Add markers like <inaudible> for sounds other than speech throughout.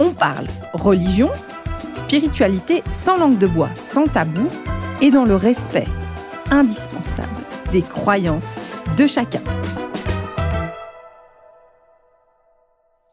on parle religion, spiritualité sans langue de bois, sans tabou et dans le respect indispensable des croyances de chacun.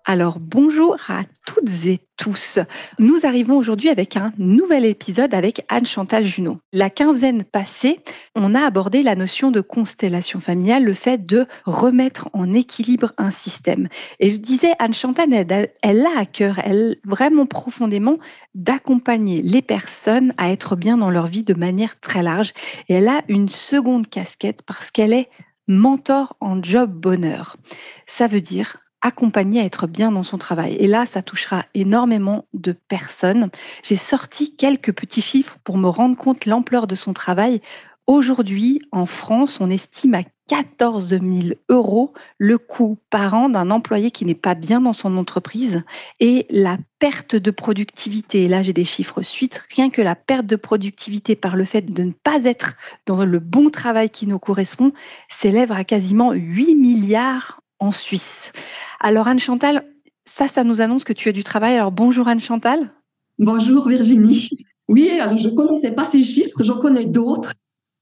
Alors bonjour à toutes et tous. Nous arrivons aujourd'hui avec un nouvel épisode avec Anne-Chantal Junot. La quinzaine passée, on a abordé la notion de constellation familiale, le fait de remettre en équilibre un système. Et je disais, Anne-Chantal, elle, a à cœur, elle vraiment profondément, d'accompagner les personnes à être bien dans leur vie de manière très large. Et elle a une seconde casquette parce qu'elle est mentor en job bonheur. Ça veut dire accompagner à être bien dans son travail. Et là, ça touchera énormément de personnes. J'ai sorti quelques petits chiffres pour me rendre compte l'ampleur de son travail. Aujourd'hui, en France, on estime à 14 000 euros le coût par an d'un employé qui n'est pas bien dans son entreprise et la perte de productivité. là, j'ai des chiffres suite. Rien que la perte de productivité par le fait de ne pas être dans le bon travail qui nous correspond s'élève à quasiment 8 milliards en Suisse. Alors Anne Chantal, ça, ça nous annonce que tu as du travail. Alors bonjour Anne Chantal. Bonjour Virginie. Oui, alors je ne connaissais pas ces chiffres, j'en connais d'autres.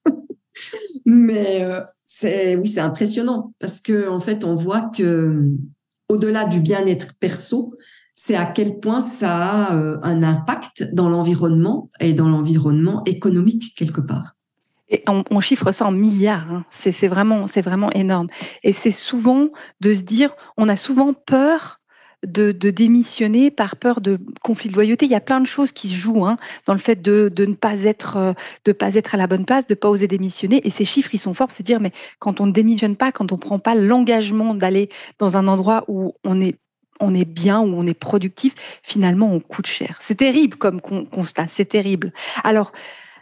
<laughs> Mais euh, c'est oui, c'est impressionnant parce que en fait, on voit que au-delà du bien-être perso, c'est à quel point ça a euh, un impact dans l'environnement et dans l'environnement économique quelque part. On, chiffre ça en milliards. Hein. C'est vraiment, c'est vraiment énorme. Et c'est souvent de se dire, on a souvent peur de, démissionner par peur de conflit de loyauté. Il y a plein de choses qui se jouent hein, dans le fait de, ne pas être, euh, de pas être à la bonne place, de pas oser démissionner. Et ces chiffres, ils sont forts. C'est dire, mais quand on ne démissionne pas, quand on prend pas l'engagement d'aller dans un endroit où on est bien, où on est productif, finalement, on coûte cher. C'est terrible comme constat, c'est terrible. Alors,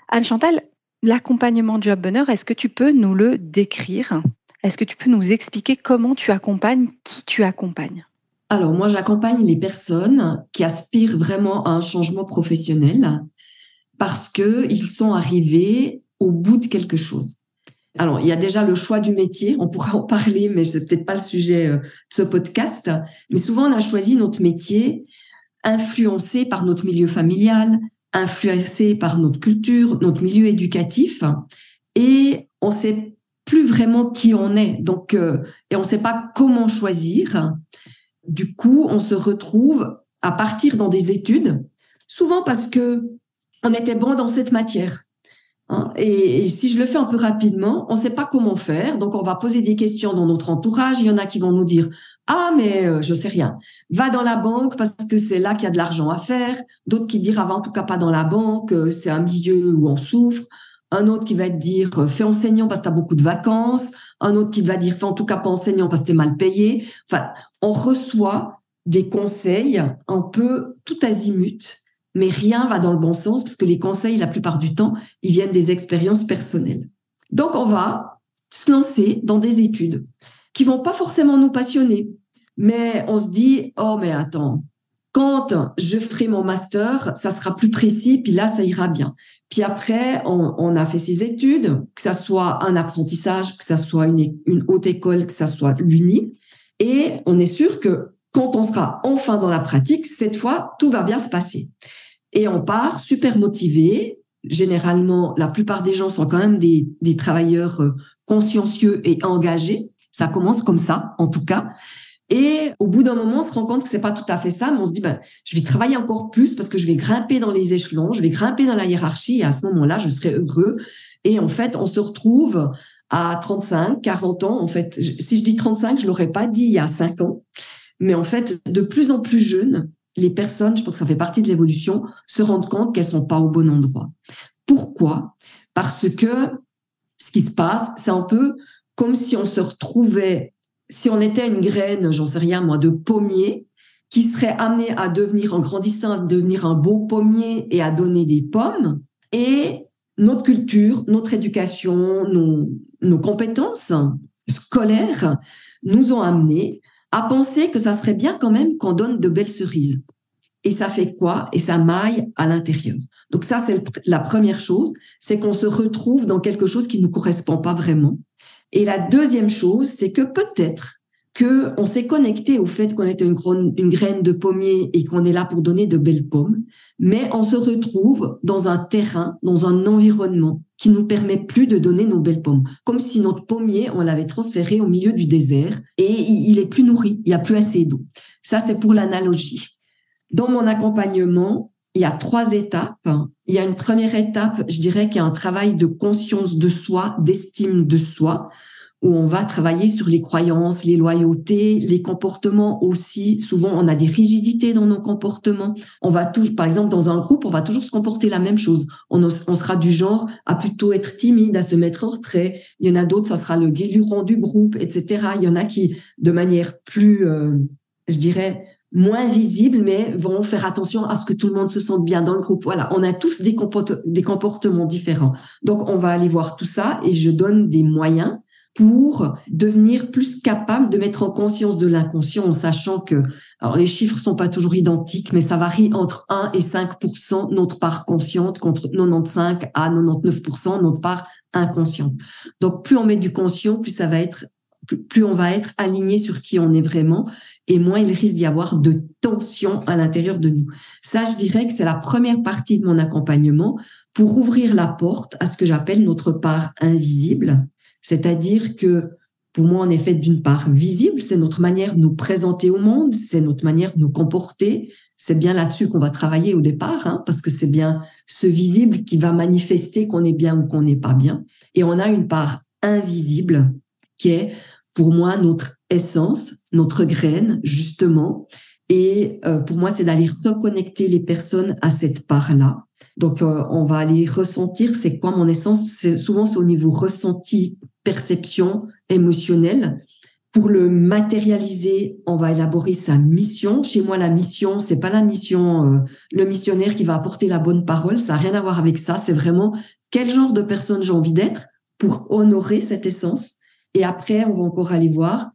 Anne Chantal, L'accompagnement Job Bonheur, est-ce que tu peux nous le décrire? Est-ce que tu peux nous expliquer comment tu accompagnes, qui tu accompagnes? Alors moi, j'accompagne les personnes qui aspirent vraiment à un changement professionnel parce qu'ils sont arrivés au bout de quelque chose. Alors, il y a déjà le choix du métier, on pourra en parler, mais c'est peut-être pas le sujet euh, de ce podcast. Mais souvent, on a choisi notre métier influencé par notre milieu familial, influencé par notre culture, notre milieu éducatif, et on sait plus vraiment qui on est. Donc, euh, et on sait pas comment choisir. Du coup, on se retrouve à partir dans des études, souvent parce que on était bon dans cette matière. Hein. Et, si je le fais un peu rapidement, on ne sait pas comment faire, donc on va poser des questions dans notre entourage. Il y en a qui vont nous dire ah mais euh, je sais rien. Va dans la banque parce que c'est là qu'il y a de l'argent à faire. D'autres qui diront ah, en tout cas pas dans la banque, euh, c'est un milieu où on souffre. Un autre qui va te dire euh, fais enseignant parce que tu as beaucoup de vacances. Un autre qui va dire fais en tout cas pas enseignant parce que es mal payé. Enfin, on reçoit des conseils un peu tout azimut mais rien va dans le bon sens parce que les conseils, la plupart du temps, ils viennent des expériences personnelles. Donc, on va se lancer dans des études qui vont pas forcément nous passionner, mais on se dit, oh, mais attends, quand je ferai mon master, ça sera plus précis, puis là, ça ira bien. Puis après, on, a fait ces études, que ça soit un apprentissage, que ça soit une, une haute école, que ça soit l'uni, et on est sûr que quand on sera enfin dans la pratique, cette fois, tout va bien se passer. Et on part super motivé. Généralement, la plupart des gens sont quand même des, des travailleurs euh, consciencieux et engagés. Ça commence comme ça, en tout cas. Et au bout d'un moment, on se rend compte que c'est pas tout à fait ça, mais on se dit, ben, je vais travailler encore plus parce que je vais grimper dans les échelons, je vais grimper dans la hiérarchie et à ce moment-là, je serai heureux. Et en fait, on se retrouve à 35, 40 ans. En fait, si je dis 35, je l'aurais pas dit il y a 5 ans. Mais en fait, de plus en plus jeunes, les personnes, je pense que ça fait partie de l'évolution, se rendent compte qu'elles sont pas au bon endroit. Pourquoi? Parce que ce qui se passe, c'est un peu comme si on se retrouvait, si on était une graine, j'en sais rien moi, de pommier, qui serait amené à devenir, en grandissant, à devenir un beau pommier et à donner des pommes. Et notre culture, notre éducation, nos, nos compétences scolaires nous ont amenés à penser que ça serait bien quand même qu'on donne de belles cerises. Et ça fait quoi? Et ça maille à l'intérieur. Donc ça, c'est la première chose, c'est qu'on se retrouve dans quelque chose qui ne nous correspond pas vraiment. Et la deuxième chose, c'est que peut-être que on s'est connecté au fait qu'on était une, graine de pommier et qu'on est là pour donner de belles pommes, mais on se retrouve dans un terrain, dans un environnement qui nous permet plus de donner nos belles pommes, comme si notre pommier on l'avait transféré au milieu du désert et il est plus nourri, il y a plus assez d'eau. Ça c'est pour l'analogie. Dans mon accompagnement, il y a trois étapes. Il y a une première étape, je dirais, qui est un travail de conscience de soi, d'estime de soi, où on va travailler sur les croyances, les loyautés, les comportements aussi. Souvent, on a des rigidités dans nos comportements. On va toujours, par exemple, dans un groupe, on va toujours se comporter la même chose. On, sera du genre à plutôt être timide, à se mettre en retrait. Il y en a d'autres, ça sera le guéluron du groupe, etc. Il y en a qui, de manière plus, euh, je dirais, moins visibles, mais vont faire attention à ce que tout le monde se sente bien dans le groupe. Voilà, on a tous des comportements différents. Donc, on va aller voir tout ça et je donne des moyens pour devenir plus capable de mettre en conscience de l'inconscient en sachant que, alors les chiffres sont pas toujours identiques, mais ça varie entre 1 et 5% notre part consciente contre 95 à 99% notre part inconsciente. Donc plus on met du conscient, plus ça va être plus on va être aligné sur qui on est vraiment et moins il risque d'y avoir de tension à l'intérieur de nous. Ça, je dirais que c'est la première partie de mon accompagnement pour ouvrir la porte à ce que j'appelle notre part invisible c'est-à-dire que pour moi, on est fait d'une part visible, c'est notre manière de nous présenter au monde, c'est notre manière de nous comporter. C'est bien là-dessus qu'on va travailler au départ, hein, parce que c'est bien ce visible qui va manifester qu'on est bien ou qu'on n'est pas bien. Et on a une part invisible qui est, pour moi, notre essence, notre graine, justement. Et euh, pour moi, c'est d'aller reconnecter les personnes à cette part-là. Donc, euh, on va aller ressentir c'est quoi mon essence? C'est, souvent, c'est au niveau ressenti perception émotionnelle. Pour le matérialiser, on va élaborer sa mission. Chez moi, la mission, c'est pas la mission, euh, le missionnaire qui va apporter la bonne parole. Ça n'a rien à voir avec ça. C'est vraiment quel genre de personne j'ai envie d'être pour honorer cette essence. Et après, on va encore aller voir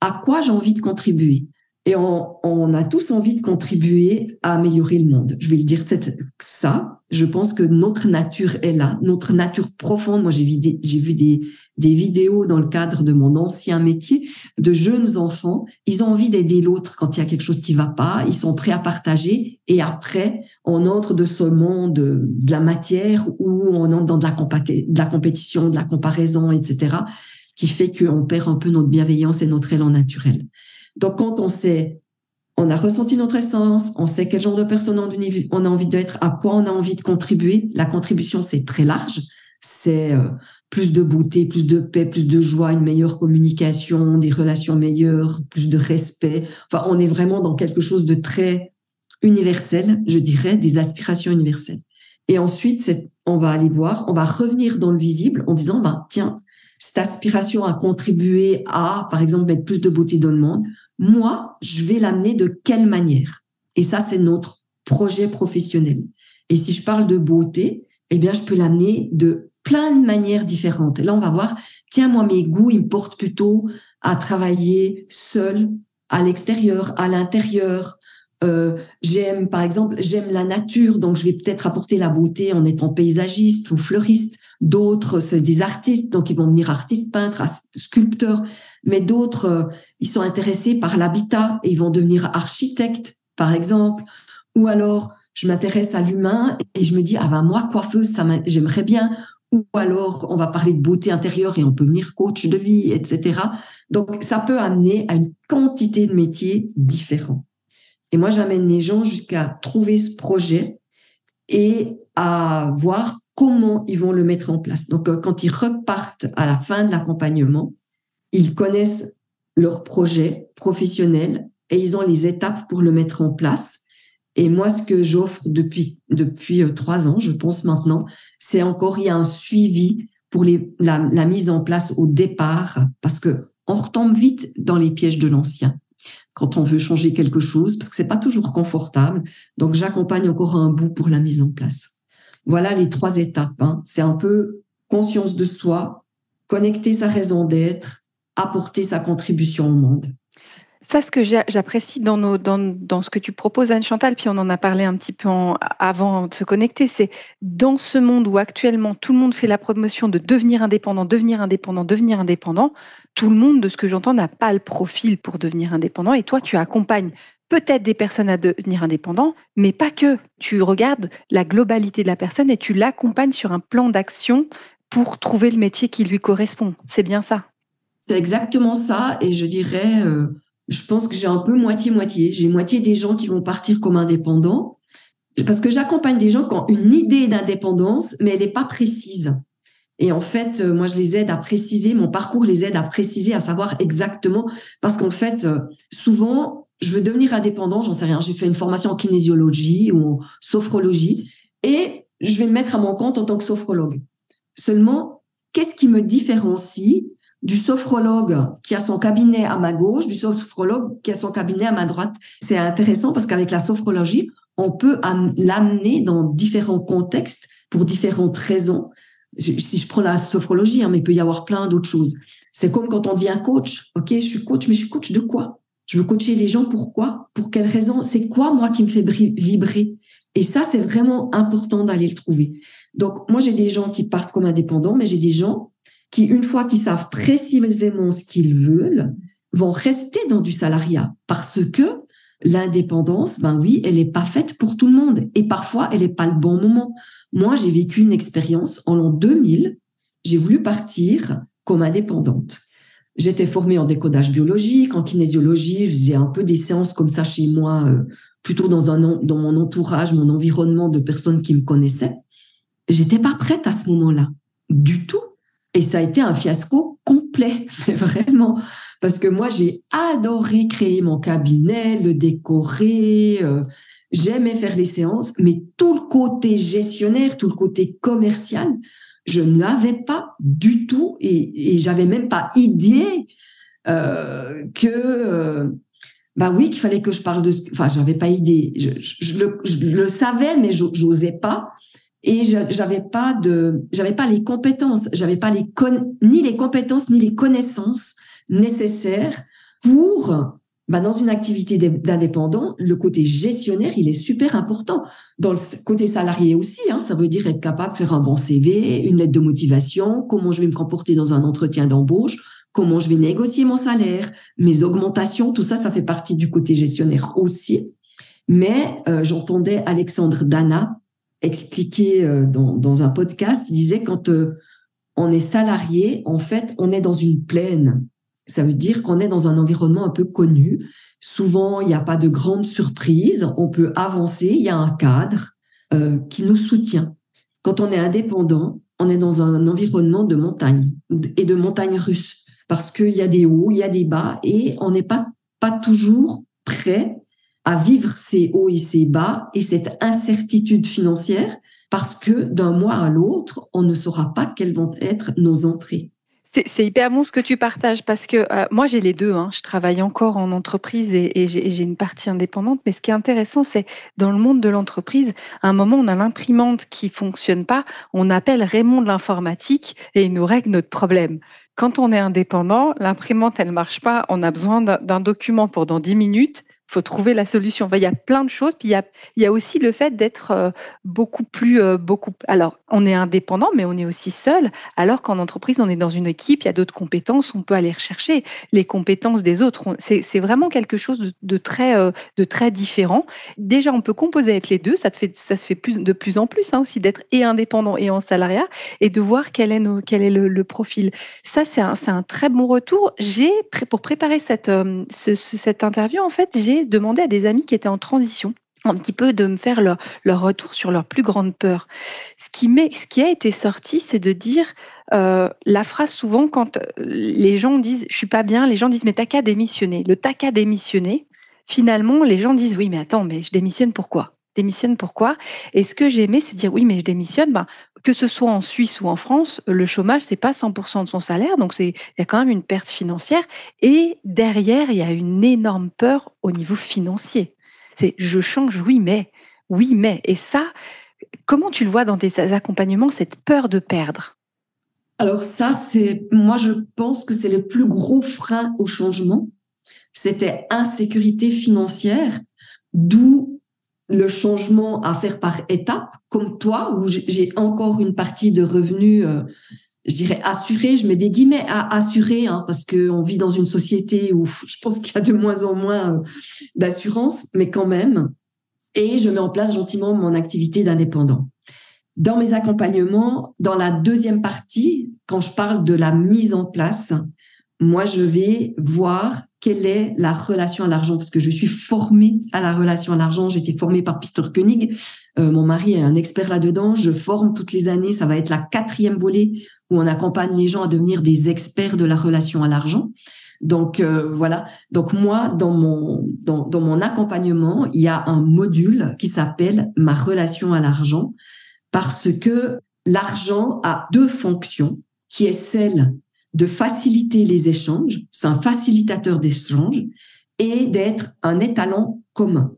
à quoi j'ai envie de contribuer. Et on, a tous envie de contribuer à améliorer le monde. Je vais le dire ça. Je pense que notre nature est là, notre nature profonde. Moi, j'ai vu, des, j'ai vu des, des vidéos dans le cadre de mon ancien métier de jeunes enfants. Ils ont envie d'aider l'autre quand il y a quelque chose qui va pas. Ils sont prêts à partager. Et après, on entre de ce monde de la matière où on entre dans de la, de la compétition, de la comparaison, etc., qui fait qu'on perd un peu notre bienveillance et notre élan naturel. Donc, quand on sait, on a ressenti notre essence, on sait quel genre de personne on a envie d'être, à quoi on a envie de contribuer. La contribution, c'est très large. C'est euh, plus de beauté, plus de paix, plus de joie, une meilleure communication, des relations meilleures, plus de respect. Enfin, on est vraiment dans quelque chose de très universel, je dirais, des aspirations universelles. Et ensuite, on va aller voir, on va revenir dans le visible en disant, ben, tiens, cette aspiration à contribuer à, par exemple, mettre plus de beauté dans le monde, moi, je vais l'amener de quelle manière? Et ça, c'est notre projet professionnel. Et si je parle de beauté, eh bien, je peux l'amener de plein de manières différentes. Là, on va voir, tiens, moi, mes goûts, ils me portent plutôt à travailler seul, à l'extérieur, à l'intérieur. Euh, j'aime, par exemple, j'aime la nature, donc je vais peut-être apporter la beauté en étant paysagiste ou fleuriste. D'autres, c'est des artistes, donc ils vont venir artistes, peintres, sculpteurs mais d'autres, euh, ils sont intéressés par l'habitat et ils vont devenir architectes, par exemple. Ou alors, je m'intéresse à l'humain et je me dis, ah ben moi, coiffeuse, ça j'aimerais bien. Ou alors, on va parler de beauté intérieure et on peut venir coach de vie, etc. Donc, ça peut amener à une quantité de métiers différents. Et moi, j'amène les gens jusqu'à trouver ce projet et à voir comment ils vont le mettre en place. Donc, euh, quand ils repartent à la fin de l'accompagnement, ils connaissent leur projet professionnel et ils ont les étapes pour le mettre en place. Et moi, ce que j'offre depuis depuis euh, trois ans, je pense maintenant, c'est encore il y a un suivi pour les, la, mise en place au départ parce que on retombe vite dans les pièges de l'ancien. quand on veut changer quelque chose, parce que c'est pas toujours confortable. Donc, j'accompagne encore un bout pour la mise en place. Voilà les trois étapes. Hein. C'est un peu conscience de soi, connecter sa raison d'être, apporter sa contribution au monde. Ça, ce que j'apprécie dans, ce que tu proposes, Anne Chantal, puis on en a parlé un petit peu avant de se connecter, c'est dans ce monde où actuellement tout le monde fait la promotion de devenir indépendant, devenir indépendant, devenir indépendant, tout le monde, de ce que j'entends, n'a pas le profil pour devenir indépendant. Et toi, tu accompagnes peut-être des personnes à devenir indépendants, mais pas que. Tu regardes la globalité de la personne et tu l'accompagnes sur un plan d'action pour trouver le métier qui lui correspond. C'est bien ça? C'est exactement ça. Et je dirais, euh, je pense que j'ai un peu moitié-moitié. J'ai moitié des gens qui vont partir comme indépendants, parce que j'accompagne des gens qui ont une idée d'indépendance, mais elle n'est pas précise. Et en fait, euh, moi, je les aide à préciser, mon parcours les aide à préciser, à savoir exactement, parce qu'en fait, euh, souvent, je veux devenir indépendant, j'en sais rien, j'ai fait une formation en kinésiologie ou en sophrologie, et je vais me mettre à mon compte en tant que sophrologue. Seulement, qu'est-ce qui me différencie du sophrologue qui a son cabinet à ma gauche, du sophrologue qui a son cabinet à ma droite. C'est intéressant parce qu'avec la sophrologie, on peut l'amener dans différents contextes pour différentes raisons. Si je prends la sophrologie, hein, mais il peut y avoir plein d'autres choses. C'est comme quand on devient coach. Ok, je suis coach, mais je suis coach de quoi? Je veux coacher les gens. Pourquoi Pour quelles raisons? C'est quoi moi qui me fait vibrer? Et ça, c'est vraiment important d'aller le trouver. Donc moi, j'ai des gens qui partent comme indépendants, mais j'ai des gens qui, une fois qu'ils savent précisément ce qu'ils veulent, vont rester dans du salariat parce que l'indépendance, ben oui, elle n'est pas faite pour tout le monde et parfois elle n'est pas le bon moment. Moi, j'ai vécu une expérience en l'an 2000. J'ai voulu partir comme indépendante. J'étais formée en décodage biologique, en kinésiologie. Je faisais un peu des séances comme ça chez moi, euh, plutôt dans un dans mon entourage, mon environnement de personnes qui me connaissaient. J'étais pas prête à ce moment-là, du tout. Et ça a été un fiasco complet, <laughs> vraiment. Parce que moi, j'ai adoré créer mon cabinet, le décorer. Euh, J'aimais faire les séances, mais tout le côté gestionnaire, tout le côté commercial, je n'avais pas du tout et, et j'avais même pas idée euh, que euh, bah oui qu'il fallait que je parle de enfin j'avais pas idée je, je, le, je, le, savais mais j'osais pas et j'avais pas de j'avais pas les compétences j'avais pas les ni les compétences ni les connaissances nécessaires pour bah dans une activité d'indépendant le côté gestionnaire il est super important. Dans le côté salarié aussi hein, ça veut dire être capable de faire un bon CV une lettre de motivation comment je vais me comporter dans un entretien d'embauche comment je vais négocier mon salaire mes augmentations tout ça ça fait partie du côté gestionnaire aussi. Mais euh, j'entendais Alexandre Dana expliqué euh, dans, dans, un podcast, il disait quand euh, on est salarié, en fait, on est dans une plaine. Ça veut dire qu'on est dans un environnement un peu connu. Souvent, il n'y a pas de grandes surprises. On peut avancer. Il y a un cadre euh, qui nous soutient. Quand on est indépendant, on est dans un environnement de montagne et de montagne russe parce qu'il y a des hauts, il y a des bas et on n'est pas, pas toujours prêt à vivre ces hauts et ces bas et cette incertitude financière parce que d'un mois à l'autre, on ne saura pas quelles vont être nos entrées. C'est hyper bon ce que tu partages parce que euh, moi j'ai les deux. Hein. Je travaille encore en entreprise et, j'ai une partie indépendante. Mais ce qui est intéressant, c'est dans le monde de l'entreprise, à un moment on a l'imprimante qui fonctionne pas, on appelle Raymond de l'informatique et il nous règle notre problème. Quand on est indépendant, l'imprimante elle marche pas, on a besoin d'un document pour dans 10 minutes faut trouver la solution. il y a plein de choses. Puis il y a, il y a aussi le fait d'être euh, beaucoup plus, euh, beaucoup. Alors, on est indépendant, mais on est aussi seul. Alors qu'en entreprise, on est dans une équipe, il y a d'autres compétences, on peut aller rechercher les compétences des autres. C'est vraiment quelque chose de, très, euh, de très différent. Déjà, on peut composer avec les deux. Ça, te fait, ça se fait de plus en plus hein, aussi d'être et indépendant et en salariat et de voir quel est, nos, quel est le, profil. Ça, c'est un, un, très bon retour. J'ai, pour préparer cette, cette interview, en fait, j'ai demander à des amis qui étaient en transition un petit peu de me faire leur, retour sur leur plus grande peur. Ce qui, ce qui a été sorti, c'est de dire euh, la phrase souvent quand les gens disent je suis pas bien, les gens disent mais t'as qu'à démissionner. Le t'as qu'à démissionner, finalement les gens disent oui mais attends mais je démissionne pourquoi démissionne pourquoi? Et ce que j'ai aimé, c'est dire oui, mais je démissionne. Ben, que ce soit en Suisse ou en France, le chômage, c'est pas 100% de son salaire, donc il y a quand même une perte financière. Et derrière, il y a une énorme peur au niveau financier. C'est je change, oui, mais oui, mais. Et ça, comment tu le vois dans tes accompagnements, cette peur de perdre? Alors ça, c'est moi, je pense que c'est le plus gros frein au changement. C'était insécurité financière, d'où le changement à faire par étapes, comme toi, où j'ai encore une partie de revenus, euh, je dirais assurés, je mets des guillemets à assurer, hein, parce qu'on vit dans une société où je pense qu'il y a de moins en moins euh, d'assurance, mais quand même. Et je mets en place gentiment mon activité d'indépendant. Dans mes accompagnements, dans la deuxième partie, quand je parle de la mise en place, moi, je vais voir quelle est la relation à l'argent? Parce que je suis formée à la relation à l'argent. J'ai été formée par Peter Koenig. Euh, mon mari est un expert là-dedans. Je forme toutes les années. Ça va être la quatrième volée où on accompagne les gens à devenir des experts de la relation à l'argent. Donc euh, voilà. Donc moi, dans mon dans, dans mon accompagnement, il y a un module qui s'appelle ma relation à l'argent parce que l'argent a deux fonctions, qui est celle de faciliter les échanges, c'est un facilitateur d'échanges, et d'être un étalon commun.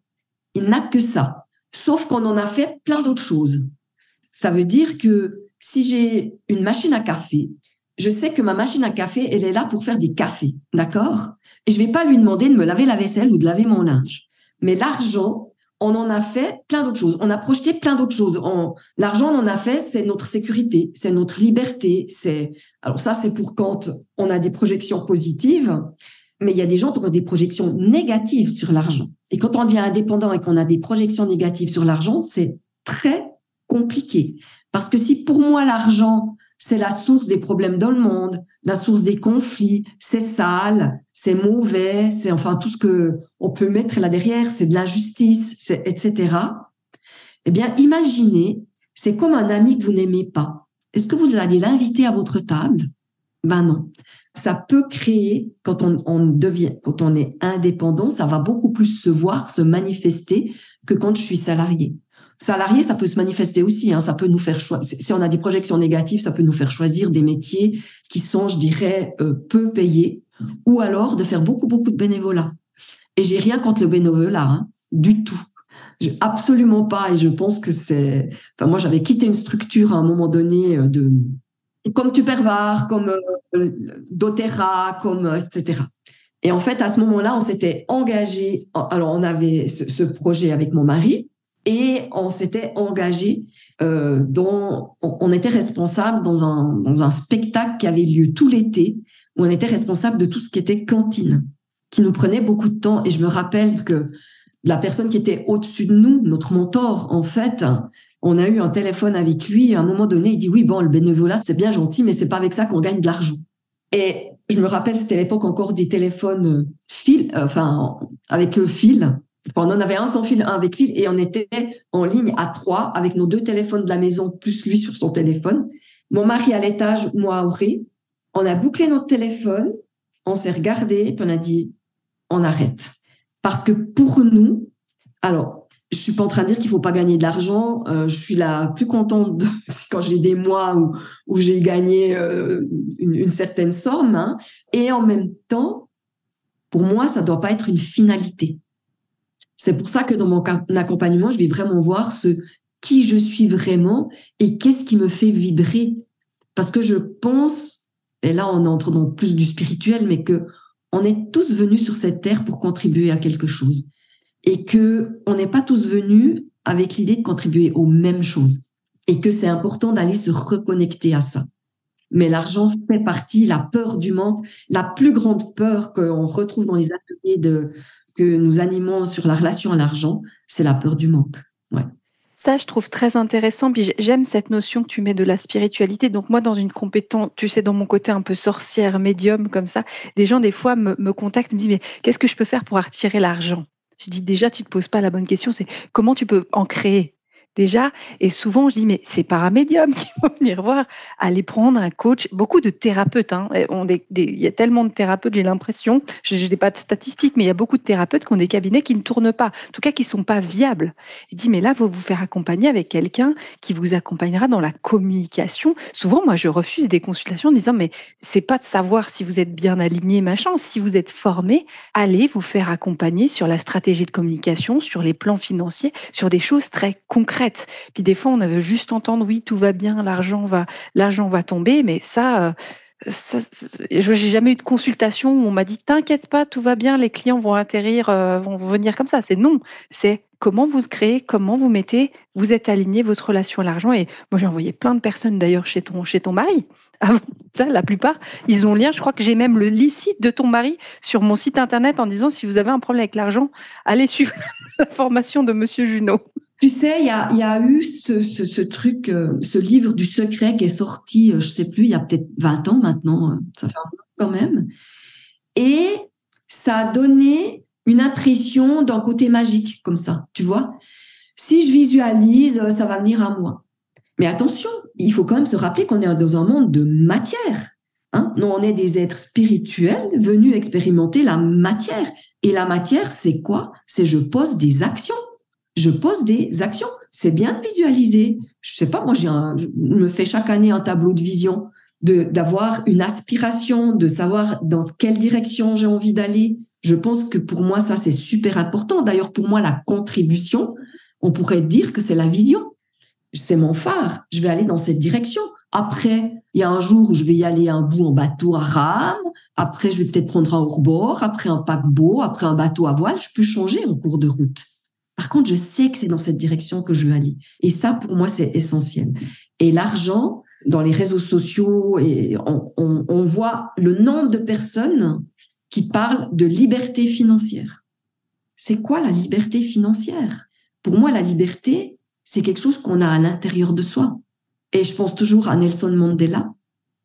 Il n'a que ça. Sauf qu'on en a fait plein d'autres choses. Ça veut dire que si j'ai une machine à café, je sais que ma machine à café, elle est là pour faire des cafés, d'accord? Et je vais pas lui demander de me laver la vaisselle ou de laver mon linge. Mais l'argent, on en a fait plein d'autres choses. On a projeté plein d'autres choses. L'argent, on en a fait, c'est notre sécurité, c'est notre liberté. C'est alors ça, c'est pour quand on a des projections positives. Mais il y a des gens qui ont des projections négatives sur l'argent. Et quand on devient indépendant et qu'on a des projections négatives sur l'argent, c'est très compliqué. Parce que si pour moi l'argent, c'est la source des problèmes dans le monde, la source des conflits, c'est sale, c'est mauvais, c'est enfin tout ce que on peut mettre là derrière, c'est de l'injustice, etc. Eh bien, imaginez, c'est comme un ami que vous n'aimez pas. Est-ce que vous allez l'inviter à votre table? Ben non. Ça peut créer quand on, on devient, quand on est indépendant, ça va beaucoup plus se voir, se manifester que quand je suis salarié. Salarié, ça peut se manifester aussi. Hein, ça peut nous faire choisir. Si on a des projections négatives, ça peut nous faire choisir des métiers qui sont, je dirais, euh, peu payés, ou alors de faire beaucoup beaucoup de bénévolat. Et j'ai rien contre le bénévolat, hein, du tout. Absolument pas. Et je pense que c'est. Enfin, moi, j'avais quitté une structure à un moment donné euh, de comme Tupperware, comme euh, doTERRA, comme etc. Et en fait, à ce moment-là, on s'était engagé. Alors, on avait ce projet avec mon mari et on s'était engagé euh, dans, on, était responsable dans un, dans un spectacle qui avait lieu tout l'été, où on était responsable de tout ce qui était cantine, qui nous prenait beaucoup de temps. Et je me rappelle que la personne qui était au-dessus de nous, notre mentor, en fait, on a eu un téléphone avec lui. À un moment donné, il dit oui, bon, le bénévolat, c'est bien gentil, mais c'est pas avec ça qu'on gagne de l'argent. Et je me rappelle, c'était l'époque encore des téléphones fil, enfin, avec le fil on en avait un sans fil, un avec fil, et on était en ligne à trois avec nos deux téléphones de la maison, plus lui sur son téléphone. Mon mari à l'étage, moi au. On a bouclé notre téléphone, on s'est regardé, puis on a dit, on arrête. Parce que pour nous, alors, je suis pas en train de dire qu'il faut pas gagner de l'argent. Euh, je suis la plus contente <laughs> quand j'ai des mois où, où j'ai gagné euh, une, certaine somme. Hein. Et en même temps, pour moi, ça doit pas être une finalité. C'est pour ça que dans mon accompagnement, je vais vraiment voir ce qui je suis vraiment et qu'est-ce qui me fait vibrer. Parce que je pense, et là on entre dans plus du spirituel, mais que on est tous venus sur cette terre pour contribuer à quelque chose et que on n'est pas tous venus avec l'idée de contribuer aux mêmes choses et que c'est important d'aller se reconnecter à ça. Mais l'argent fait partie, la peur du manque, la plus grande peur qu'on retrouve dans les ateliers que nous animons sur la relation à l'argent, c'est la peur du manque. Ouais. Ça, je trouve très intéressant. Puis j'aime cette notion que tu mets de la spiritualité. Donc moi, dans une compétence, tu sais, dans mon côté un peu sorcière, médium, comme ça, des gens des fois me, me contactent, me disent mais qu'est-ce que je peux faire pour attirer l'argent? Je dis déjà, tu te poses pas la bonne question. C'est comment tu peux en créer? Déjà. Et souvent, je dis, mais c'est pas un médium <laughs> qui va venir voir, aller prendre un coach. Beaucoup de thérapeutes, hein, des, il y a tellement de thérapeutes, j'ai l'impression, je n'ai pas de statistiques, mais il y a beaucoup de thérapeutes qui ont des cabinets qui ne tournent pas, en tout cas qui sont pas viables. Il dit, mais là, vous vous faire accompagner avec quelqu'un qui vous accompagnera dans la communication. Souvent, moi, je refuse des consultations en disant, mais c'est pas de savoir si vous êtes bien aligné, machin. Si vous êtes formé, allez vous faire accompagner sur la stratégie de communication, sur les plans financiers, sur des choses très concrètes puis des fois, on veut juste entendre oui, tout va bien, l'argent va, l'argent va tomber, mais ça, euh, ça j'ai jamais eu de consultation où on m'a dit t'inquiète pas, tout va bien, les clients vont atterrir, euh, vont venir comme ça. C'est non, c'est comment vous créez, comment vous mettez, vous êtes aligné votre relation à l'argent. Et moi, j'ai envoyé plein de personnes d'ailleurs chez ton, chez ton mari. <laughs> Ça, la plupart, ils ont le lien. Je crois que j'ai même le licite de ton mari sur mon site internet en disant si vous avez un problème avec l'argent, allez suivre <laughs> la formation de Monsieur Junot. Tu sais, il y a, eu ce, truc, euh, ce livre du secret qui est sorti, euh, je sais plus, il y a peut-être 20 ans maintenant, euh, ça fait un peu quand même. Et ça a donné une impression d'un côté magique, comme ça, tu vois. Si je visualise, ça va venir à moi. Mais attention, il faut quand même se rappeler qu'on est dans un monde de matière. Hein Nous, on est des êtres spirituels venus expérimenter la matière. Et la matière, c'est quoi? C'est je pose des actions je pose des actions. C'est bien de visualiser. Je sais pas, moi, j'ai je me fais chaque année un tableau de vision, de d'avoir une aspiration, de savoir dans quelle direction j'ai envie d'aller. Je pense que pour moi, ça, c'est super important. D'ailleurs, pour moi, la contribution, on pourrait dire que c'est la vision. C'est mon phare. Je vais aller dans cette direction. Après, il y a un jour où je vais y aller un bout en bateau à rame. Après, je vais peut-être prendre un hors-bord. Après, un paquebot. Après, un bateau à voile. Je peux changer en cours de route. Par contre, je sais que c'est dans cette direction que je veux aller. Et ça, pour moi, c'est essentiel. Et l'argent, dans les réseaux sociaux, on, voit le nombre de personnes qui parlent de liberté financière. C'est quoi la liberté financière? Pour moi, la liberté, c'est quelque chose qu'on a à l'intérieur de soi. Et je pense toujours à Nelson Mandela,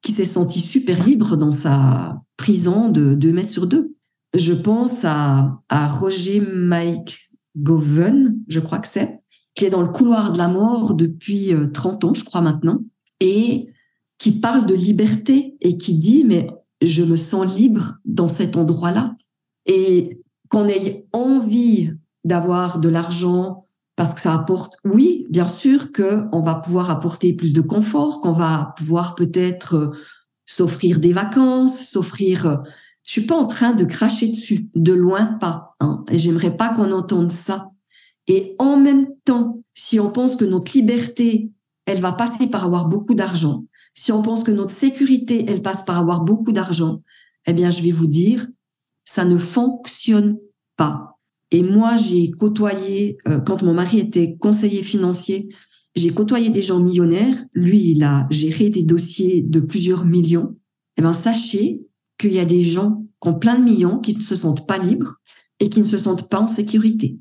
qui s'est senti super libre dans sa prison de 2 mètres sur deux. Je pense à, à Roger Mike Goven, je crois que c'est, qui est dans le couloir de la mort depuis 30 euh, ans, je crois maintenant, et qui parle de liberté et qui dit, mais je me sens libre dans cet endroit-là. Et qu'on ait envie d'avoir de l'argent parce que ça apporte, oui, bien sûr qu'on va pouvoir apporter plus de confort, qu'on va pouvoir peut-être euh, s'offrir des vacances, s'offrir euh, je suis pas en train de cracher dessus, de loin pas. Hein, et j'aimerais pas qu'on entende ça. Et en même temps, si on pense que notre liberté, elle va passer par avoir beaucoup d'argent, si on pense que notre sécurité, elle passe par avoir beaucoup d'argent, eh bien, je vais vous dire, ça ne fonctionne pas. Et moi, j'ai côtoyé, euh, quand mon mari était conseiller financier, j'ai côtoyé des gens millionnaires. Lui, il a géré des dossiers de plusieurs millions. Eh bien, sachez qu'il y a des gens qui ont plein de millions, qui ne se sentent pas libres et qui ne se sentent pas en sécurité.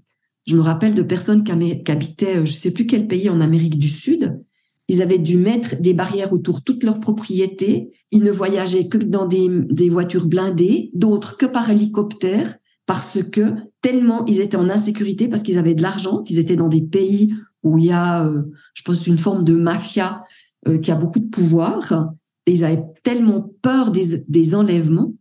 Je me rappelle de personnes qui, habitaient, euh, je ne sais plus quel pays en Amérique du Sud. Ils avaient dû mettre des barrières autour de toutes leurs propriétés. Ils ne voyageaient que dans des, voitures blindées, d'autres que par hélicoptère, parce que tellement ils étaient en insécurité, parce qu'ils avaient de l'argent, qu'ils étaient dans des pays où il y a, euh, je pense, une forme de mafia euh, qui a beaucoup de pouvoir ils avaient tellement peur des, enlèvements.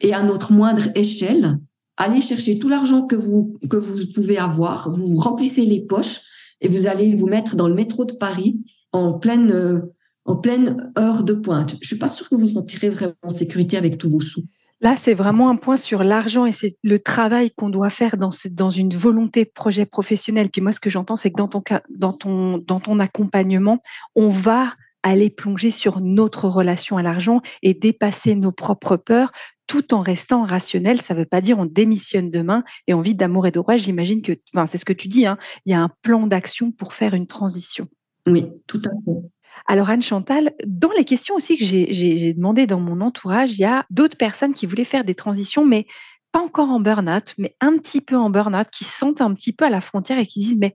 Et à notre moindre échelle, allez chercher tout l'argent que vous, que vous pouvez avoir, vous remplissez les poches et vous allez vous mettre dans le métro de Paris en pleine, euh, en pleine heure de pointe. Je suis pas sûre que vous vous sentirez vraiment en sécurité avec tous vos sous. Là, c'est vraiment un point sur l'argent et c'est le travail qu'on doit faire dans, dans une volonté de projet professionnel. Puis moi, ce que j'entends, c'est que dans ton, dans, ton, dans ton accompagnement, on va aller plonger sur notre relation à l'argent et dépasser nos propres peurs tout en restant rationnel. Ça ne veut pas dire on démissionne demain et on vit d'amour et d'orage. J'imagine que, enfin, c'est ce que tu dis, hein, il y a un plan d'action pour faire une transition. Oui, tout à fait. Alors Anne Chantal, dans les questions aussi que j'ai demandé dans mon entourage, il y a d'autres personnes qui voulaient faire des transitions, mais pas encore en burn-out, mais un petit peu en burn-out, qui se sentent un petit peu à la frontière et qui disent mais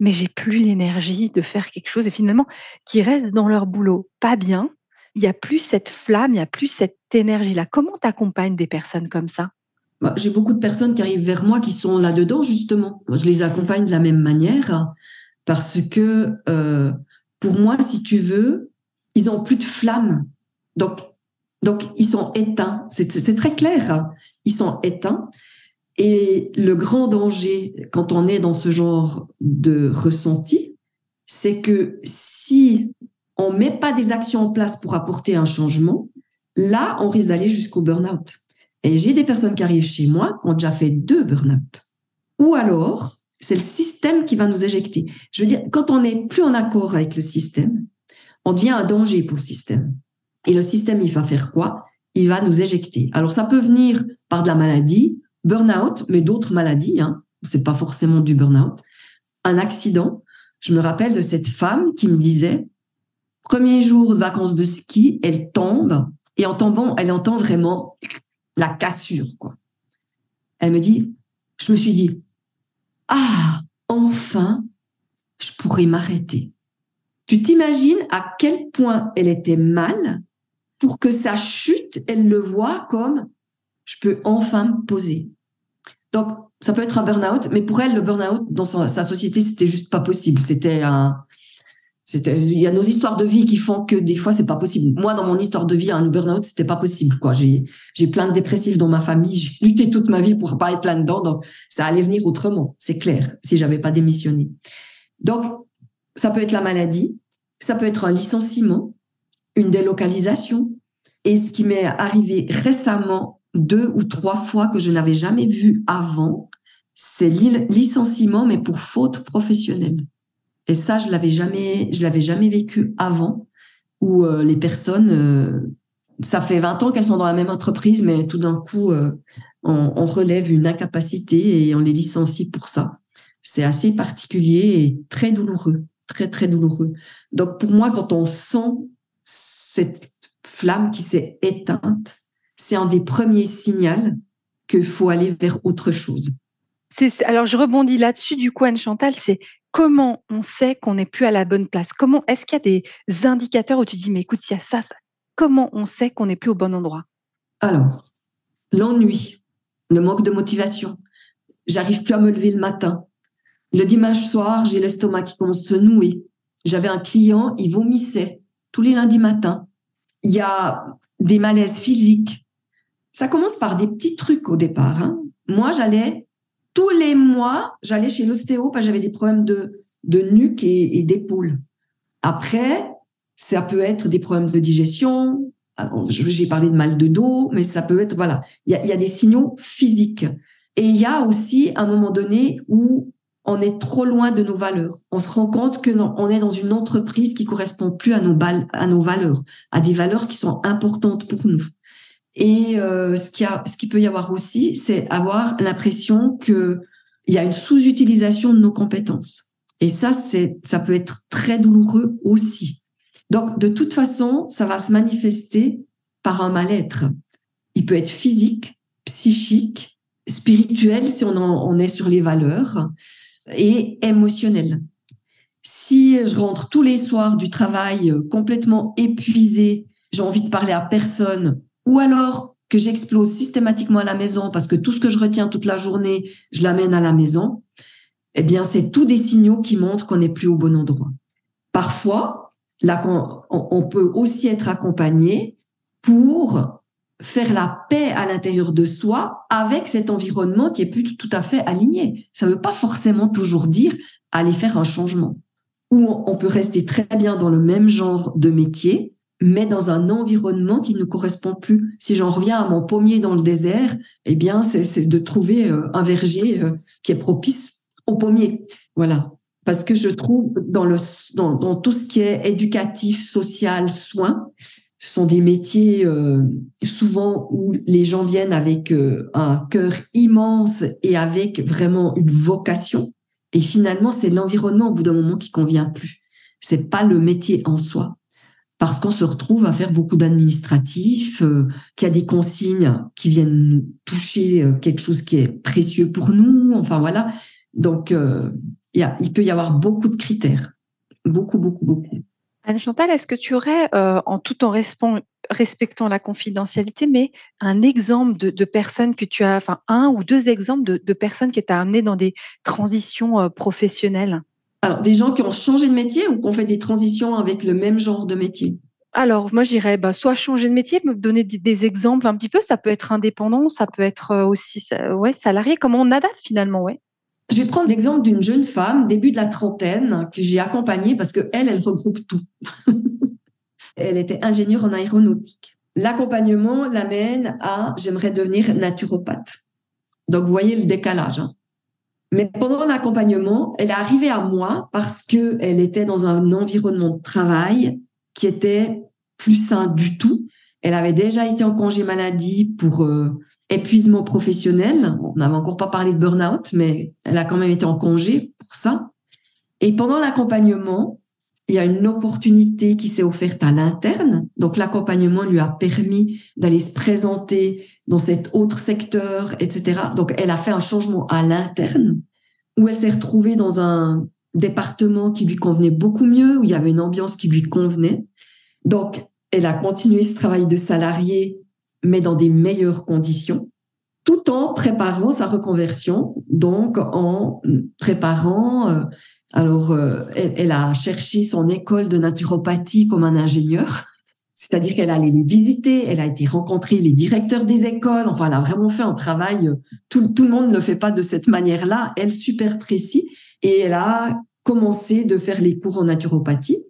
mais j'ai plus l'énergie de faire quelque chose et finalement qui restent dans leur boulot pas bien. Il y a plus cette flamme, il y a plus cette énergie-là. Comment tu accompagnes des personnes comme ça? Bah, J'ai beaucoup de personnes qui arrivent vers moi qui sont là-dedans, justement. je les accompagne de la même manière parce que euh, pour moi, si tu veux, ils ont plus de flamme. Donc, donc ils sont éteints. C'est très clair. Ils sont éteints. Et le grand danger quand on est dans ce genre de ressenti, c'est que si on met pas des actions en place pour apporter un changement, là, on risque d'aller jusqu'au burn-out. Et j'ai des personnes qui arrivent chez moi qui ont déjà fait deux burn-out. Ou alors, c'est le système qui va nous éjecter. Je veux dire, quand on n'est plus en accord avec le système, on devient un danger pour le système. Et le système, il va faire quoi? Il va nous éjecter. Alors, ça peut venir par de la maladie, burn-out, mais d'autres maladies. Hein. C'est pas forcément du burn-out. Un accident. Je me rappelle de cette femme qui me disait, premier jour de vacances de ski, elle tombe et en tombant, elle entend vraiment la cassure, quoi. Elle me dit, je me suis dit, ah, enfin, je pourrais m'arrêter. Tu t'imagines à quel point elle était mal pour que sa chute, elle le voit comme je peux enfin me poser. Donc, ça peut être un burn-out, mais pour elle, le burn-out dans sa, société, c'était juste pas possible. C'était un, il y a nos histoires de vie qui font que des fois c'est pas possible. Moi, dans mon histoire de vie, un burn-out, c'était pas possible. J'ai j'ai plein de dépressifs dans ma famille. J'ai lutté toute ma vie pour pas être là-dedans. Donc, ça allait venir autrement. C'est clair. Si j'avais pas démissionné. Donc, ça peut être la maladie, ça peut être un licenciement, une délocalisation. Et ce qui m'est arrivé récemment, deux ou trois fois que je n'avais jamais vu avant, c'est licenciement, mais pour faute professionnelle. Et ça, je l'avais jamais, je l'avais jamais vécu avant, où euh, les personnes, euh, ça fait 20 ans qu'elles sont dans la même entreprise, mais tout d'un coup, euh, on, relève une incapacité et on les licencie pour ça. C'est assez particulier et très douloureux, très très douloureux. Donc pour moi, quand on sent cette flamme qui s'est éteinte, c'est un des premiers signaux qu'il faut aller vers autre chose. alors je rebondis là-dessus du coup Anne Chantal, c'est comment on sait qu'on n'est plus à la bonne place? Comment est-ce qu'il y a des indicateurs où tu dis mais écoute, s'il y a ça, comment on sait qu'on n'est plus au bon endroit? Alors, l'ennui, le manque de motivation. J'arrive plus à me lever le matin. Le dimanche soir, j'ai l'estomac qui commence à se nouer. J'avais un client, il vomissait tous les lundis matins. Il y a des malaises physiques. Ça commence par des petits trucs au départ. Hein. Moi, j'allais tous les mois, j'allais chez l'ostéo parce que j'avais des problèmes de, nuque et, d'épaule. Après, ça peut être des problèmes de digestion. J'ai parlé de mal de dos, mais ça peut être, voilà, il y a, des signaux physiques. Et il y a aussi un moment donné où on est trop loin de nos valeurs. On se rend compte que on est dans une entreprise qui correspond plus à nos valeurs, à des valeurs qui sont importantes pour nous. Et euh, ce qu'il ce qui peut y avoir aussi, c'est avoir l'impression que il y a une sous-utilisation de nos compétences. Et ça, ça peut être très douloureux aussi. Donc, de toute façon, ça va se manifester par un mal-être. Il peut être physique, psychique, spirituel, si on, on est sur les valeurs, et émotionnel. Si je rentre tous les soirs du travail complètement épuisé, j'ai envie de parler à personne, ou alors que j'explose systématiquement à la maison parce que tout ce que je retiens toute la journée, je l'amène à la maison, eh bien, c'est tous des signaux qui montrent qu'on n'est plus au bon endroit. Parfois, là, on peut aussi être accompagné pour faire la paix à l'intérieur de soi avec cet environnement qui est plus tout à fait aligné. Ça ne veut pas forcément toujours dire aller faire un changement. Ou on peut rester très bien dans le même genre de métier, mais dans un environnement qui ne correspond plus. Si j'en reviens à mon pommier dans le désert, eh bien, c'est de trouver euh, un verger euh, qui est propice au pommier. Voilà. Parce que je trouve dans, le, dans, tout ce qui est éducatif, social, soins, ce sont des métiers euh, souvent où les gens viennent avec un cœur immense et avec vraiment une vocation. Et finalement, c'est l'environnement au bout d'un moment qui convient plus. C'est pas le métier en soi parce qu'on se retrouve à faire beaucoup d'administratifs, euh, qu'il y a des consignes qui viennent toucher euh, quelque chose qui est précieux pour nous. Enfin voilà. Donc, euh, il peut y avoir beaucoup de critères. Beaucoup, beaucoup, beaucoup. Anne-Chantal, est-ce que tu aurais, en tout en respectant la confidentialité, mais un exemple de, personnes que tu as, enfin un ou deux exemples de, personnes qui t'ont amené dans des transitions professionnelles? Alors, des gens qui ont changé de métier ou qui ont fait des transitions avec le même genre de métier? Alors, moi, j'irais bah, soit changer de métier, me donner des, exemples un petit peu. Ça peut être indépendant, ça peut être euh, aussi ouais, salarié. Comment on adapte finalement ouais. Je vais prendre l'exemple d'une jeune femme, début de la trentaine, que j'ai accompagnée parce que elle, elle regroupe tout. <laughs> elle était ingénieure en aéronautique. L'accompagnement l'amène à j'aimerais devenir naturopathe. Donc, vous voyez le décalage. Hein. Mais pendant l'accompagnement, elle est arrivée à moi parce qu'elle était dans un environnement de travail qui était plus sain du tout. Elle avait déjà été en congé maladie pour euh, épuisement professionnel. On n'avait encore pas parlé de burn-out, mais elle a quand même été en congé pour ça. Et pendant l'accompagnement, il y a une opportunité qui s'est offerte à l'interne. Donc l'accompagnement lui a permis d'aller se présenter dans cet autre secteur, etc. Donc elle a fait un changement à l'interne où elle s'est retrouvée dans un département qui lui convenait beaucoup mieux, où il y avait une ambiance qui lui convenait. Donc, elle a continué ce travail de salarié, mais dans des meilleures conditions, tout en préparant sa reconversion, donc en préparant, euh, alors euh, elle, a cherché son école de naturopathie comme un ingénieur, c'est-à-dire qu'elle allait les visiter, elle a été rencontrer les directeurs des écoles, enfin elle a vraiment fait un travail, euh, tout, le monde ne le fait pas de cette manière-là, elle super précis, et elle a commencé de faire les cours en naturopathie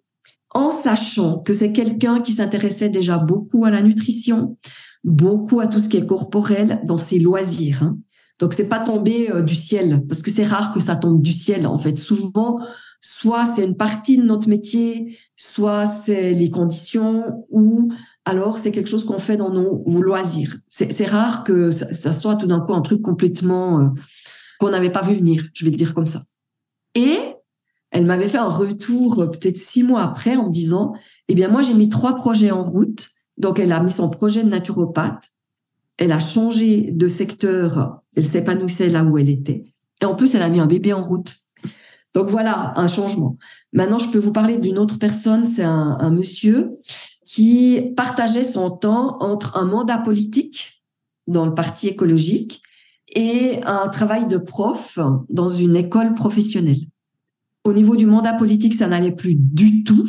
en sachant que c'est quelqu'un qui s'intéressait déjà beaucoup à la nutrition, beaucoup à tout ce qui est corporel dans ses loisirs. Hein. Donc c'est pas tombé euh, du ciel parce que c'est rare que ça tombe du ciel en fait. Souvent, soit c'est une partie de notre métier, soit c'est les conditions ou alors c'est quelque chose qu'on fait dans nos loisirs. C'est rare que ça, soit tout d'un coup un truc complètement euh, qu'on n'avait pas vu venir, je vais le dire comme ça. Et elle m'avait fait un retour euh, peut-être six mois après en me disant, eh bien moi j'ai mis trois projets en route. Donc elle a mis son projet de naturopathe, elle a changé de secteur, elle s'épanouissait là où elle était. Et en plus, elle a mis un bébé en route. Donc voilà, un changement. Maintenant, je peux vous parler d'une autre personne, c'est un, un monsieur qui partageait son temps entre un mandat politique dans le parti écologique et un travail de prof dans une école professionnelle. Au niveau du mandat politique, ça n'allait plus du tout.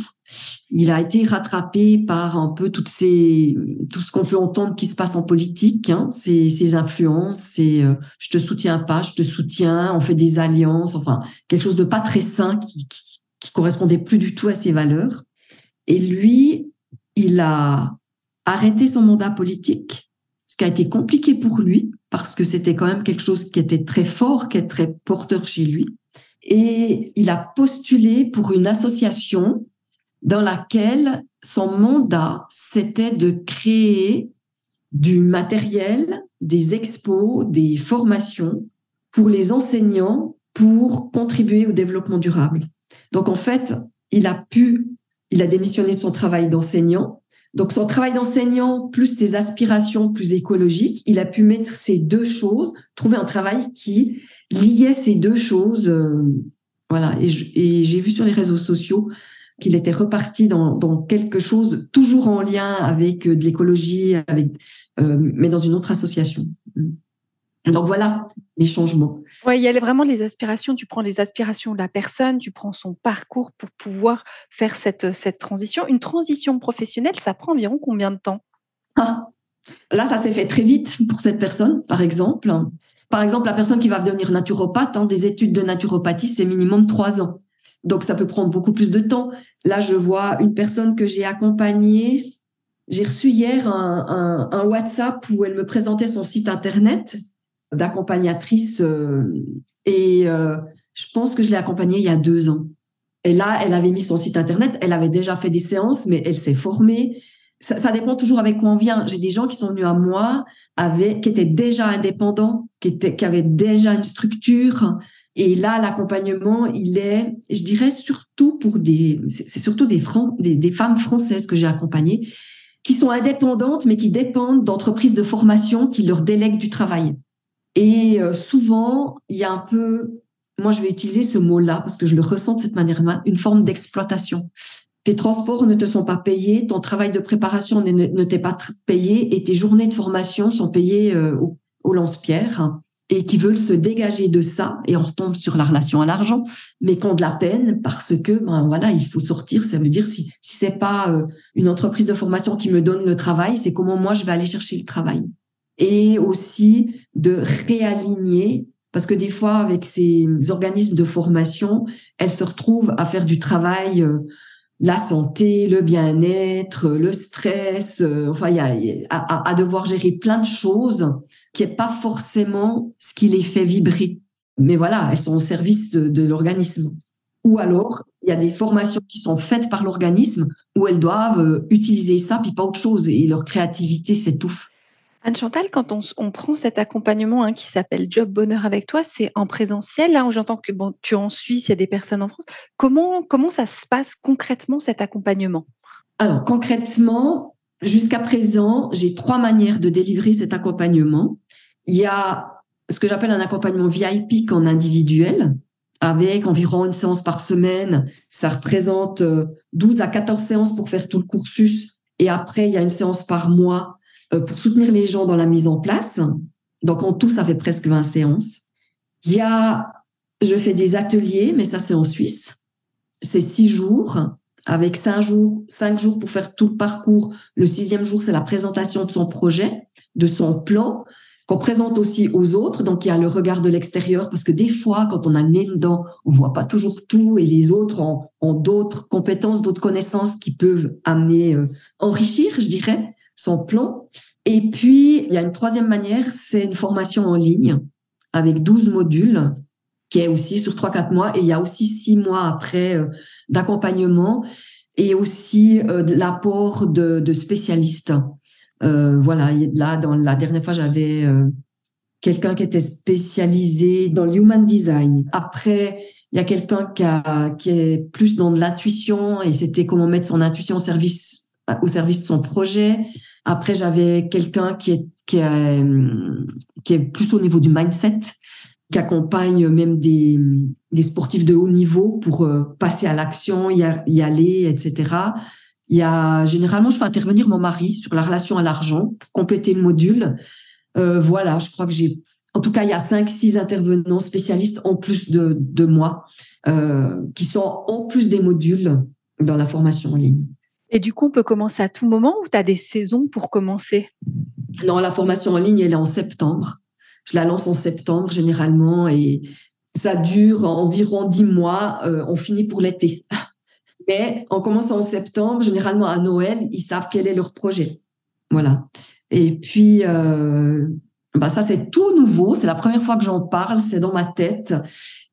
Il a été rattrapé par un peu toutes ces, tout ce qu'on peut entendre qui se passe en politique, hein, ces, ces influences, c'est euh, je te soutiens pas, je te soutiens, on fait des alliances, enfin quelque chose de pas très sain qui, qui, qui correspondait plus du tout à ses valeurs. Et lui, il a arrêté son mandat politique, ce qui a été compliqué pour lui parce que c'était quand même quelque chose qui était très fort, qui est très porteur chez lui et il a postulé pour une association dans laquelle son mandat, c'était de créer du matériel, des expos, des formations pour les enseignants pour contribuer au développement durable. Donc en fait, il a pu, il a démissionné de son travail d'enseignant. Donc son travail d'enseignant plus ses aspirations plus écologiques, il a pu mettre ces deux choses, trouver un travail qui liait ces deux choses. Euh, voilà. Et j'ai vu sur les réseaux sociaux qu'il était reparti dans, quelque chose toujours en lien avec euh, de l'écologie, avec, euh, mais dans une autre association. Donc voilà les changements. Oui, il y a vraiment les aspirations. Tu prends les aspirations de la personne, tu prends son parcours pour pouvoir faire cette, cette transition. Une transition professionnelle, ça prend environ combien de temps? Ah, Là, ça s'est fait très vite pour cette personne, par exemple. Par exemple, la personne qui va devenir naturopathe, hein, des études de naturopathie, c'est minimum trois ans. Donc, ça peut prendre beaucoup plus de temps. Là, je vois une personne que j'ai accompagnée. J'ai reçu hier un, WhatsApp où elle me présentait son site internet d'accompagnatrice euh, et euh, je pense que je l'ai accompagnée il y a deux ans. Et là, elle avait mis son site internet, elle avait déjà fait des séances, mais elle s'est formée, ça, dépend toujours avec quoi on vient. J'ai des gens qui sont venus à moi qui étaient déjà indépendants, qui avaient déjà une structure. Et là, l'accompagnement, il est, je dirais, surtout pour des, c'est surtout des, femmes françaises que j'ai accompagnées, qui sont indépendantes, mais qui dépendent d'entreprises de formation qui leur délèguent du travail. Et euh, souvent, il y a un peu, moi je vais utiliser ce mot-là parce que je le ressens de cette manière-là, une forme d'exploitation tes transports ne te sont pas payés, ton travail de préparation ne, t'est pas payé et tes journées de formation sont payées euh, au, lance-pierre. Et qui veulent se dégager de ça, et on retombe sur la relation à l'argent, mais qui ont de la peine parce que, ben voilà, il faut sortir. Ça veut dire si si c'est pas euh, une entreprise de formation qui me donne le travail, c'est comment moi je vais aller chercher le travail. Et aussi de réaligner, parce que des fois avec ces organismes de formation, elles se retrouvent à faire du travail. Euh, la santé, le bien-être, le stress, euh, enfin, il y a, à, devoir gérer plein de choses qui est pas forcément ce qui les fait vibrer. Mais voilà, elles sont au service de, de l'organisme. Ou alors, il y a des formations qui sont faites par l'organisme où elles doivent euh, utiliser ça, puis pas autre chose, et leur créativité s'étouffe. Anne Chantal, quand on, prend cet accompagnement hein, qui s'appelle Job Bonheur avec toi, c'est en présentiel. Là, j'entends que tu es en Suisse, il y a des personnes en France. Comment, comment ça se passe concrètement cet accompagnement? Alors, concrètement, jusqu'à présent, j'ai trois manières de délivrer cet accompagnement. Il y a ce que j'appelle un accompagnement VIP en individuel, avec environ une séance par semaine. Ça représente 12 euh, à 14 séances pour faire tout le cursus. Et après, il y a une séance par mois pour soutenir les gens dans la mise en place. Donc, en tout, ça fait presque 20 séances. Il y a, je fais des ateliers, mais ça, c'est en Suisse. C'est six jours avec cinq jours, cinq jours pour faire tout le parcours. Le sixième jour, c'est la présentation de son projet, de son plan, qu'on présente aussi aux autres. Donc, il y a le regard de l'extérieur, parce que des fois, quand on a le nez dedans, on voit pas toujours tout, et les autres ont, ont d'autres compétences, d'autres connaissances qui peuvent amener, euh, enrichir, je dirais son plan. Et puis, il y a une troisième manière, c'est une formation en ligne avec 12 modules qui est aussi sur 3-4 mois. Et il y a aussi 6 mois après euh, d'accompagnement et aussi euh, l'apport de, spécialistes. Euh, voilà, là, dans la dernière fois, j'avais quelqu'un qui était spécialisé dans le human design. Après, il y a quelqu'un qui, est plus dans l'intuition et c'était comment mettre son intuition au service, au service de son projet. Après, j'avais quelqu'un qui est, est, qui est plus au niveau du mindset, qui accompagne même des, des sportifs de haut niveau pour euh, passer à l'action, y, aller, etc. Il y a généralement, je fais intervenir mon mari sur la relation à l'argent pour compléter le module. Euh, voilà, je crois que j'ai, en tout cas, il y a cinq, six intervenants spécialistes en plus de, moi euh, qui sont en plus des modules dans la formation en ligne. Et du coup, on peut commencer à tout moment ou tu as des saisons pour commencer? Non, la formation en ligne, elle est en septembre. Je la lance en septembre généralement et ça dure environ dix mois. Euh, on finit pour l'été. <laughs> Mais en commençant en septembre, généralement à Noël, ils savent quel est leur projet. Voilà. Et puis, euh, bah ça, c'est tout nouveau. C'est la première fois que j'en parle. C'est dans ma tête.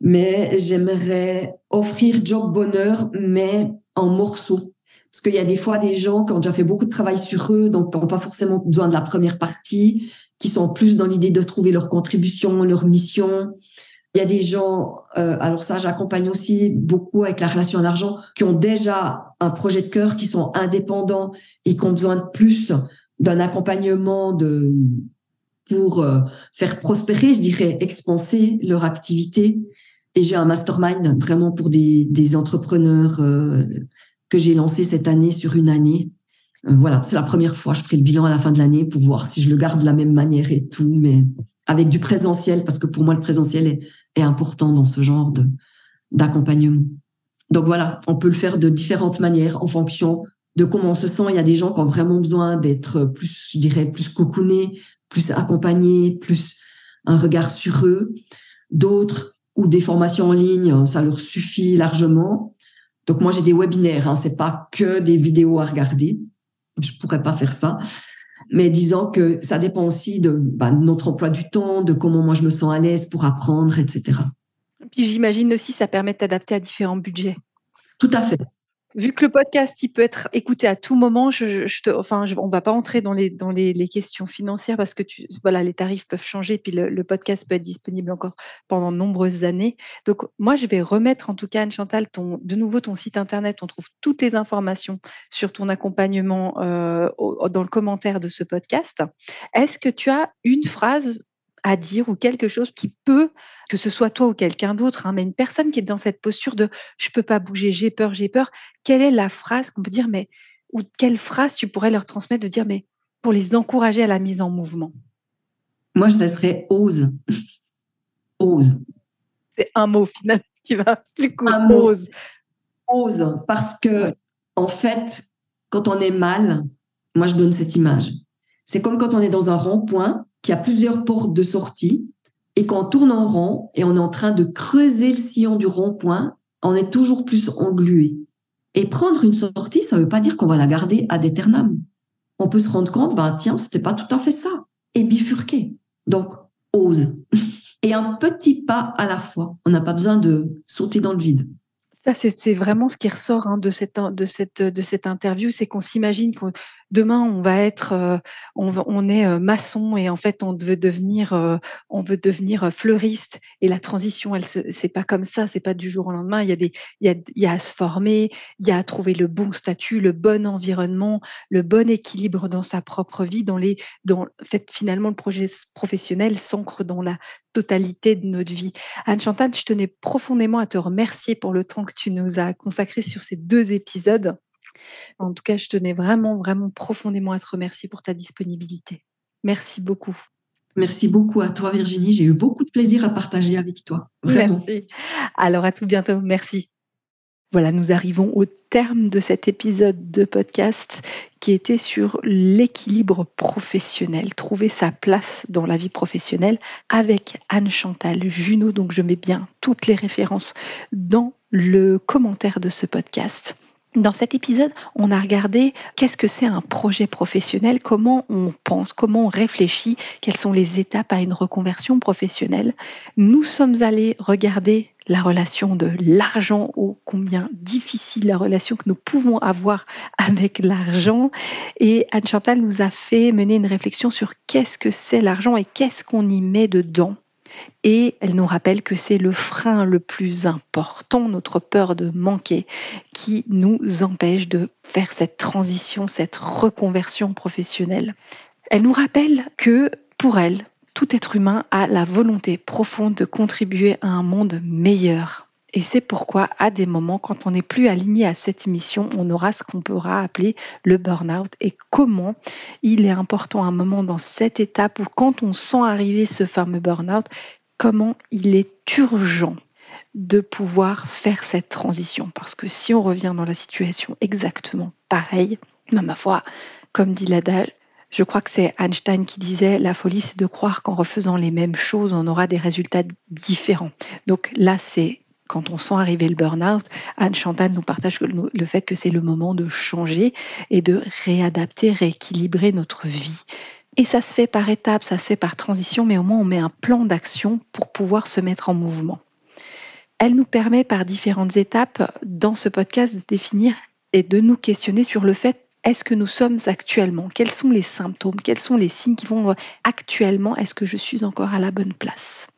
Mais j'aimerais offrir Job Bonheur, mais en morceaux. Parce qu'il y a des fois des gens qui ont déjà fait beaucoup de travail sur eux, donc qui n'ont pas forcément besoin de la première partie, qui sont plus dans l'idée de trouver leur contribution, leur mission. Il y a des gens, euh, alors ça, j'accompagne aussi beaucoup avec la relation à l'argent, qui ont déjà un projet de cœur, qui sont indépendants et qui ont besoin de plus d'un accompagnement de pour euh, faire prospérer, je dirais, expanser leur activité. Et j'ai un mastermind vraiment pour des, des entrepreneurs euh, que j'ai lancé cette année sur une année. Euh, voilà, c'est la première fois. Je ferai le bilan à la fin de l'année pour voir si je le garde de la même manière et tout, mais avec du présentiel, parce que pour moi, le présentiel est, est important dans ce genre de d'accompagnement. Donc voilà, on peut le faire de différentes manières en fonction de comment on se sent. Il y a des gens qui ont vraiment besoin d'être plus, je dirais, plus cocoonés, plus accompagnés, plus un regard sur eux. D'autres ou des formations en ligne, ça leur suffit largement. Donc moi j'ai des webinaires, hein, c'est pas que des vidéos à regarder. Je pourrais pas faire ça. Mais disons que ça dépend aussi de, bah, notre emploi du temps, de comment moi je me sens à l'aise pour apprendre, etc. Puis j'imagine aussi ça permet de t'adapter à différents budgets. Tout à fait vu que le podcast il peut être écouté à tout moment, je, je va pas entrer dans les questions financières parce que les tarifs peuvent changer, puis le, le, podcast peut être disponible encore pendant de nombreuses années. Donc moi, je vais remettre en tout cas, Anne Chantal, ton, de nouveau ton site internet. On trouve toutes les informations sur ton accompagnement euh, dans le commentaire de ce podcast. Est-ce que tu as une phrase à dire ou quelque chose qui peut, que ce soit toi ou quelqu'un d'autre, hein, mais une personne qui est dans cette posture de je peux pas bouger, j'ai peur, j'ai peur, quelle est la phrase qu'on peut dire, mais ou quelle phrase tu pourrais leur transmettre de dire, mais pour les encourager à la mise en mouvement? Moi, je serais ose. ose. C'est un mot finalement qui va plus Un ose. Ose, parce que en fait, quand on est mal, moi je donne cette image. C'est comme quand on est dans un rond-point a plusieurs portes de sortie et qu'on tourne en rond et on est en train de creuser le sillon du rond-point, on est toujours plus englué. Et prendre une sortie, ça ne veut pas dire qu'on va la garder ad aeternam. On peut se rendre compte, ben tiens, c'était pas tout à fait ça, et bifurquer. Donc, ose. <laughs> Et un petit pas à la fois. On n'a pas besoin de sauter dans le vide. Ça, c'est vraiment ce qui ressort hein, de cette interview, c'est qu'on s'imagine qu'on demain on va être, euh, on, on, est euh, maçon et en fait on veut devenir, euh, on veut devenir fleuriste et la transition, elle c'est pas comme ça, c'est pas du jour au lendemain. Il y a des, il y a, il y a à se former, il y a à trouver le bon statut, le bon environnement, le bon équilibre dans sa propre vie, dans les, dans fait finalement le projet professionnel s'ancre dans la totalité de notre vie. Anne Chantal, je tenais profondément à te remercier pour le temps que tu nous as consacré sur ces deux épisodes. En tout cas, je tenais vraiment, vraiment profondément à te remercier pour ta disponibilité. Merci beaucoup. Merci beaucoup à toi, Virginie. J'ai eu beaucoup de plaisir à partager avec toi. Merci. Alors, à tout bientôt. Merci. Voilà, nous arrivons au terme de cet épisode de podcast qui était sur l'équilibre professionnel, trouver sa place dans la vie professionnelle avec Anne Chantal Junot. Donc je mets bien toutes les références dans le commentaire de ce podcast. Dans cet épisode, on a regardé qu'est-ce que c'est un projet professionnel, comment on pense, comment on réfléchit, quelles sont les étapes à une reconversion professionnelle. Nous sommes allés regarder la relation de l'argent, ô combien difficile la relation que nous pouvons avoir avec l'argent. Et Anne Chantal nous a fait mener une réflexion sur qu'est-ce que c'est l'argent et qu'est-ce qu'on y met dedans et elle nous rappelle que c'est le frein le plus important, notre peur de manquer, qui nous empêche de faire cette transition, cette reconversion professionnelle. Elle nous rappelle que pour elle, tout être humain a la volonté profonde de contribuer à un monde meilleur. Et c'est pourquoi, à des moments, quand on n'est plus aligné à cette mission, on aura ce qu'on pourra appeler le burn-out. Et comment il est important à un moment dans cette étape où, quand on sent arriver ce fameux burn-out, comment il est urgent de pouvoir faire cette transition. Parce que si on revient dans la situation exactement pareille, ma foi, comme dit l'adage, je crois que c'est Einstein qui disait la folie, c'est de croire qu'en refaisant les mêmes choses, on aura des résultats différents. Donc là, c'est quand on sent arriver le burn-out, Anne Chantal nous partage le fait que c'est le moment de changer et de réadapter, rééquilibrer notre vie. Et ça se fait par étapes, ça se fait par transition, mais au moins on met un plan d'action pour pouvoir se mettre en mouvement. Elle nous permet par différentes étapes dans ce podcast de définir et de nous questionner sur le fait est-ce que nous sommes actuellement Quels sont les symptômes Quels sont les signes qui vont actuellement Est-ce que je suis encore à la bonne place?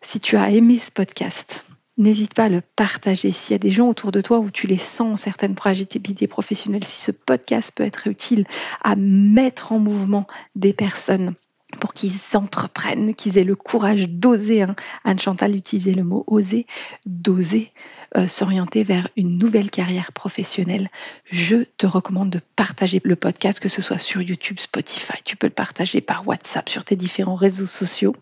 Si tu as aimé ce podcast, n'hésite pas à le partager. S'il y a des gens autour de toi où tu les sens certaines fragilités professionnelles, si ce podcast peut être utile à mettre en mouvement des personnes pour qu'ils entreprennent, qu'ils aient le courage d'oser. Hein. Anne Chantal utilisait le mot oser, d'oser euh, s'orienter vers une nouvelle carrière professionnelle. Je te recommande de partager le podcast, que ce soit sur YouTube, Spotify. Tu peux le partager par WhatsApp, sur tes différents réseaux sociaux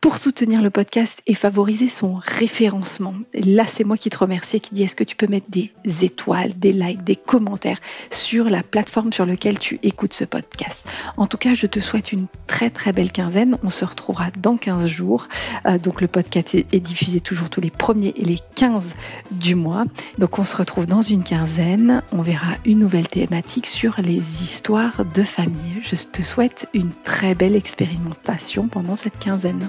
pour soutenir le podcast et favoriser son référencement. là, c'est moi qui te remercie et qui dis est-ce que tu peux mettre des étoiles, des likes, des commentaires sur la plateforme sur laquelle tu écoutes ce podcast? En tout cas, je te souhaite une très très belle quinzaine. On se retrouvera dans 15 jours. Euh, donc le podcast est diffusé toujours tous les premiers et les 15 du mois. Donc on se retrouve dans une quinzaine. On verra une nouvelle thématique sur les histoires de famille. Je te souhaite une très belle expérimentation pendant cette quinzaine.